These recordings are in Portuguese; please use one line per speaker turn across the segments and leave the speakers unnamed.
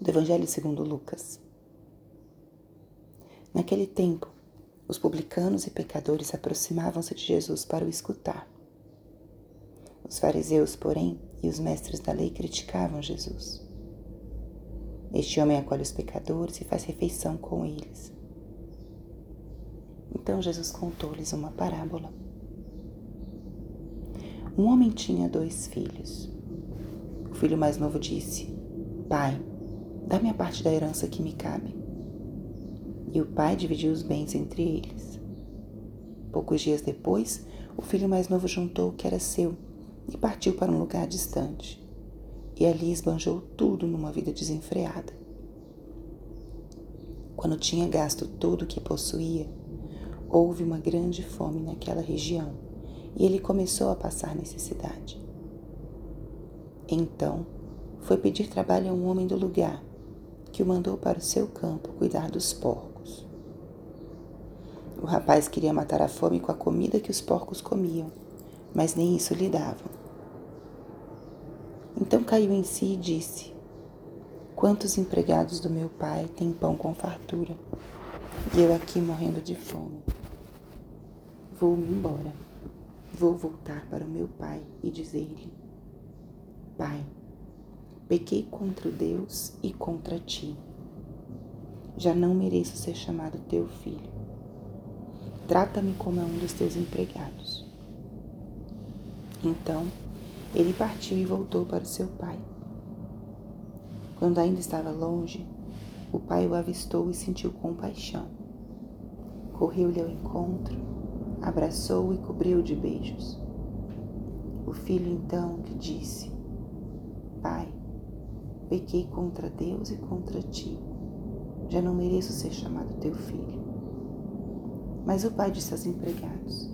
do Evangelho segundo Lucas. Naquele tempo, os publicanos e pecadores aproximavam-se de Jesus para o escutar. Os fariseus, porém, e os mestres da lei criticavam Jesus. Este homem acolhe os pecadores e faz refeição com eles. Então Jesus contou-lhes uma parábola. Um homem tinha dois filhos. O filho mais novo disse: Pai, dá-me a parte da herança que me cabe. E o pai dividiu os bens entre eles. Poucos dias depois, o filho mais novo juntou o que era seu e partiu para um lugar distante. E ali esbanjou tudo numa vida desenfreada. Quando tinha gasto tudo o que possuía, houve uma grande fome naquela região e ele começou a passar necessidade. Então, foi pedir trabalho a um homem do lugar, que o mandou para o seu campo cuidar dos porcos. O rapaz queria matar a fome com a comida que os porcos comiam, mas nem isso lhe davam. Então caiu em si e disse: Quantos empregados do meu pai têm pão com fartura, e eu aqui morrendo de fome? Vou-me embora. Vou voltar para o meu pai e dizer-lhe: Pai, pequei contra Deus e contra ti. Já não mereço ser chamado teu filho. Trata-me como um dos teus empregados. Então, ele partiu e voltou para o seu pai. Quando ainda estava longe, o pai o avistou e sentiu compaixão. Correu-lhe ao encontro, abraçou-o e cobriu de beijos. O filho então lhe disse: Pai, pequei contra Deus e contra ti. Já não mereço ser chamado teu filho. Mas o pai disse aos empregados: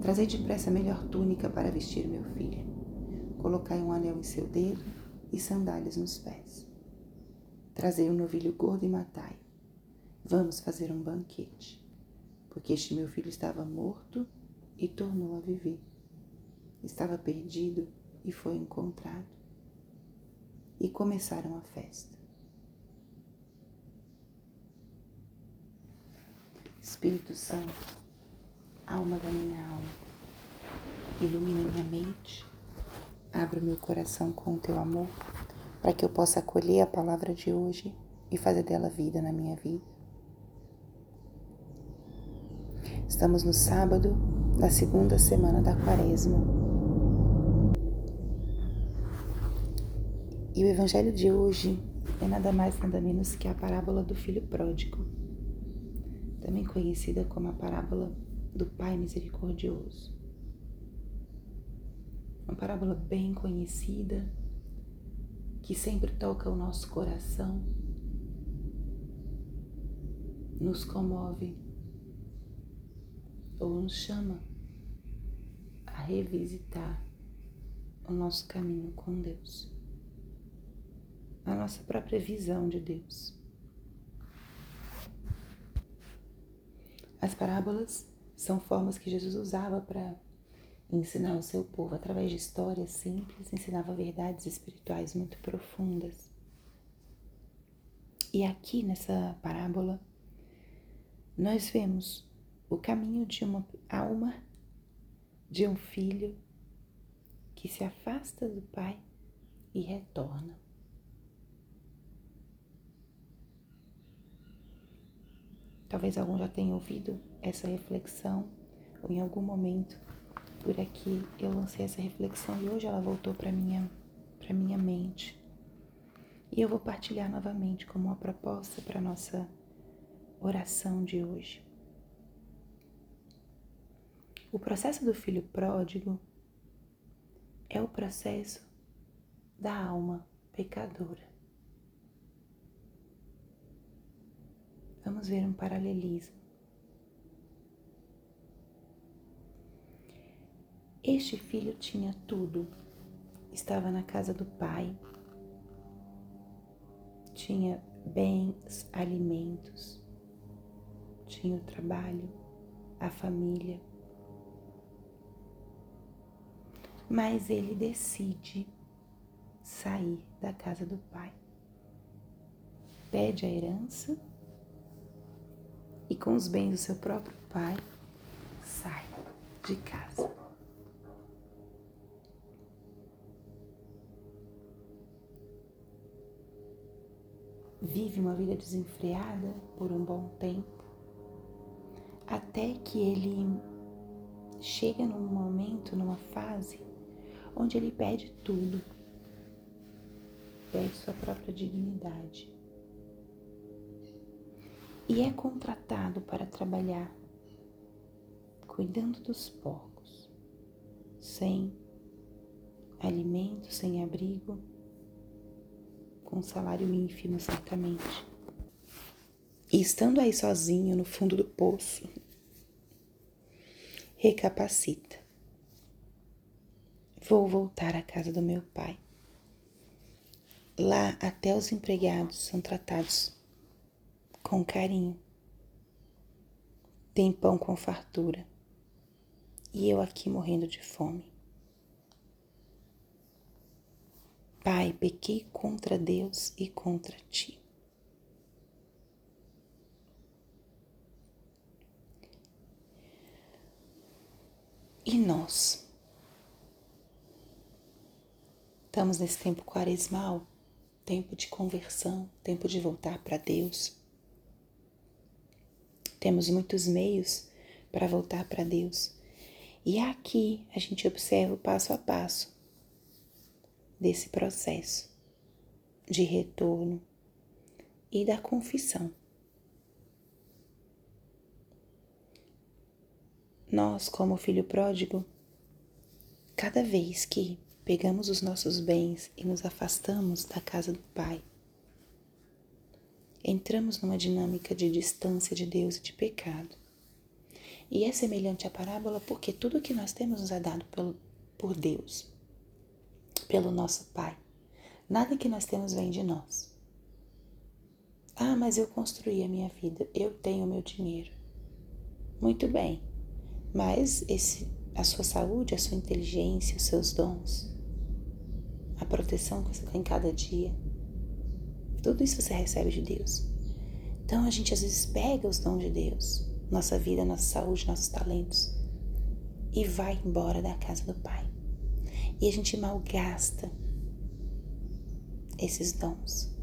Trazei depressa a melhor túnica para vestir meu filho Colocai um anel em seu dedo e sandálias nos pés. Trazei um novilho gordo e matai. Vamos fazer um banquete, porque este meu filho estava morto e tornou a viver. Estava perdido e foi encontrado. E começaram a festa. Espírito Santo, alma da minha alma, ilumina minha mente Abra meu coração com o teu amor, para que eu possa acolher a palavra de hoje e fazer dela vida na minha vida. Estamos no sábado da segunda semana da quaresma. E o evangelho de hoje é nada mais nada menos que a parábola do filho pródigo, também conhecida como a parábola do Pai misericordioso. Uma parábola bem conhecida, que sempre toca o nosso coração, nos comove ou nos chama a revisitar o nosso caminho com Deus, a nossa própria visão de Deus. As parábolas são formas que Jesus usava para ensinar o seu povo através de histórias simples, ensinava verdades espirituais muito profundas. E aqui nessa parábola, nós vemos o caminho de uma alma, de um filho que se afasta do pai e retorna. Talvez algum já tenha ouvido essa reflexão ou em algum momento por aqui eu lancei essa reflexão e hoje ela voltou para minha para minha mente. E eu vou partilhar novamente como uma proposta para nossa oração de hoje. O processo do filho pródigo é o processo da alma pecadora. Vamos ver um paralelismo. Este filho tinha tudo. Estava na casa do pai, tinha bens, alimentos, tinha o trabalho, a família. Mas ele decide sair da casa do pai. pede a herança e com os bens do seu próprio pai sai de casa. Vive uma vida desenfreada por um bom tempo, até que ele chega num momento, numa fase, onde ele pede tudo, perde sua própria dignidade e é contratado para trabalhar cuidando dos porcos, sem alimento, sem abrigo, com salário ínfimo, certamente. E estando aí sozinho no fundo do poço, recapacita. Vou voltar à casa do meu pai. Lá até os empregados são tratados com carinho. Tem pão com fartura. E eu aqui morrendo de fome. Pai, pequei contra Deus e contra ti. E nós? Estamos nesse tempo quaresmal, tempo de conversão, tempo de voltar para Deus. Temos muitos meios para voltar para Deus. E aqui a gente observa o passo a passo desse processo de retorno e da confissão. Nós, como filho pródigo, cada vez que pegamos os nossos bens e nos afastamos da casa do Pai, entramos numa dinâmica de distância de Deus e de pecado. E é semelhante à parábola porque tudo que nós temos nos é dado pelo, por Deus, pelo nosso Pai. Nada que nós temos vem de nós. Ah, mas eu construí a minha vida, eu tenho o meu dinheiro. Muito bem, mas esse, a sua saúde, a sua inteligência, os seus dons, a proteção que você tem cada dia, tudo isso você recebe de Deus. Então a gente às vezes pega os dons de Deus, nossa vida, nossa saúde, nossos talentos, e vai embora da casa do Pai. E a gente malgasta esses dons.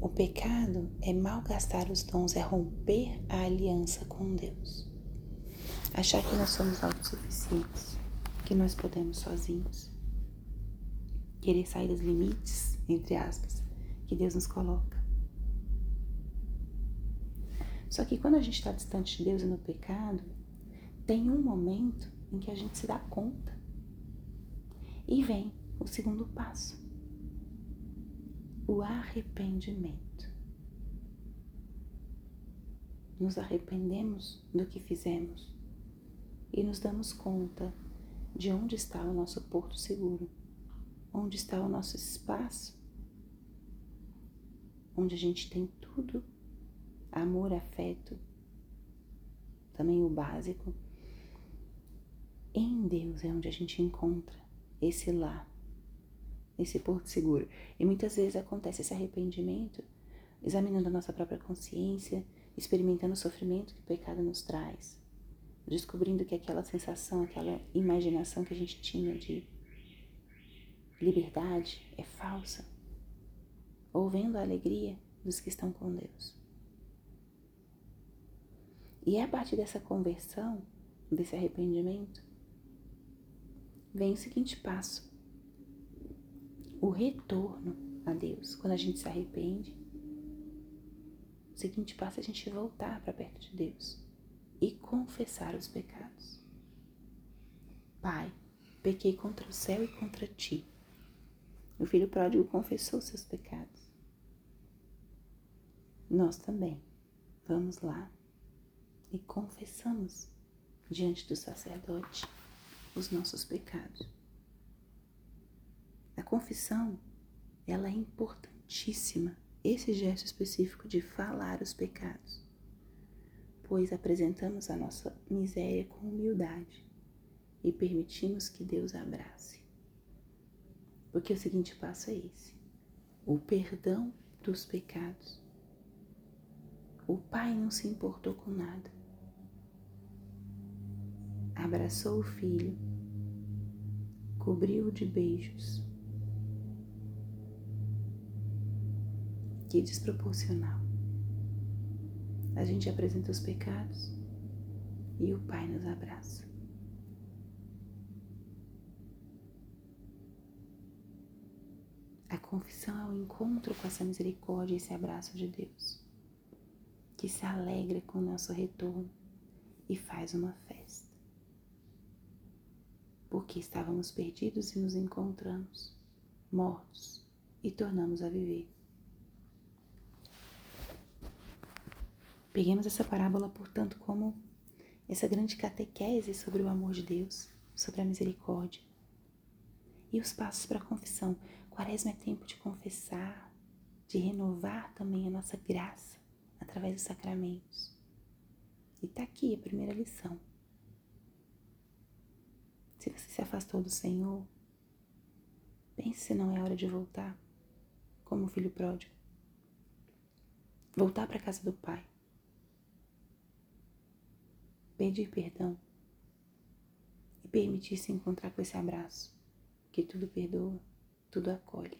O pecado é malgastar os dons, é romper a aliança com Deus. Achar que nós somos autossuficientes, que nós podemos sozinhos. Querer sair dos limites, entre aspas, que Deus nos coloca. Só que quando a gente está distante de Deus e no pecado, tem um momento em que a gente se dá conta. E vem o segundo passo o arrependimento. Nos arrependemos do que fizemos e nos damos conta de onde está o nosso porto seguro, onde está o nosso espaço, onde a gente tem tudo amor, afeto, também o básico. Em Deus é onde a gente encontra esse lar esse porto seguro. E muitas vezes acontece esse arrependimento examinando a nossa própria consciência, experimentando o sofrimento que o pecado nos traz, descobrindo que aquela sensação, aquela imaginação que a gente tinha de liberdade é falsa, ou vendo a alegria dos que estão com Deus. E é a partir dessa conversão, desse arrependimento, vem o seguinte passo o retorno a Deus. Quando a gente se arrepende, o seguinte passo é a gente voltar para perto de Deus e confessar os pecados. Pai, pequei contra o céu e contra ti. O filho pródigo confessou seus pecados. Nós também vamos lá e confessamos diante do sacerdote os nossos pecados. A confissão, ela é importantíssima, esse gesto específico de falar os pecados, pois apresentamos a nossa miséria com humildade e permitimos que Deus abrace. Porque o seguinte passo é esse: o perdão dos pecados. O pai não se importou com nada. Abraçou o filho, cobriu-o de beijos. Que desproporcional. A gente apresenta os pecados e o pai nos abraça. A confissão é o encontro com essa misericórdia esse abraço de Deus, que se alegra com o nosso retorno e faz uma festa. Porque estávamos perdidos e nos encontramos, mortos, e tornamos a viver. Peguemos essa parábola, portanto, como essa grande catequese sobre o amor de Deus, sobre a misericórdia. E os passos para a confissão. Quaresma é tempo de confessar, de renovar também a nossa graça através dos sacramentos. E está aqui a primeira lição. Se você se afastou do Senhor, pense se não é hora de voltar, como o filho pródigo. Voltar para a casa do Pai. Pedir perdão e permitir se encontrar com esse abraço, que tudo perdoa tudo acolhe.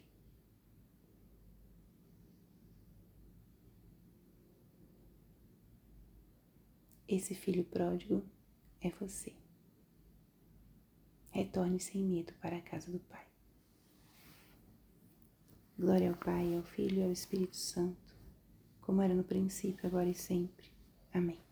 Esse filho pródigo é você. Retorne sem medo para a casa do Pai. Glória ao Pai, ao Filho e ao Espírito Santo, como era no princípio, agora e sempre. Amém.